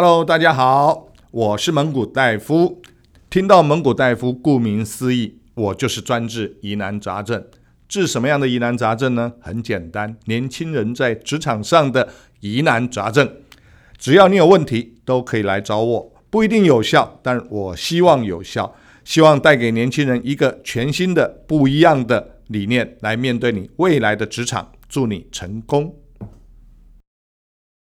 Hello，大家好，我是蒙古大夫。听到蒙古大夫，顾名思义，我就是专治疑难杂症。治什么样的疑难杂症呢？很简单，年轻人在职场上的疑难杂症，只要你有问题，都可以来找我。不一定有效，但我希望有效，希望带给年轻人一个全新的、不一样的理念来面对你未来的职场。祝你成功！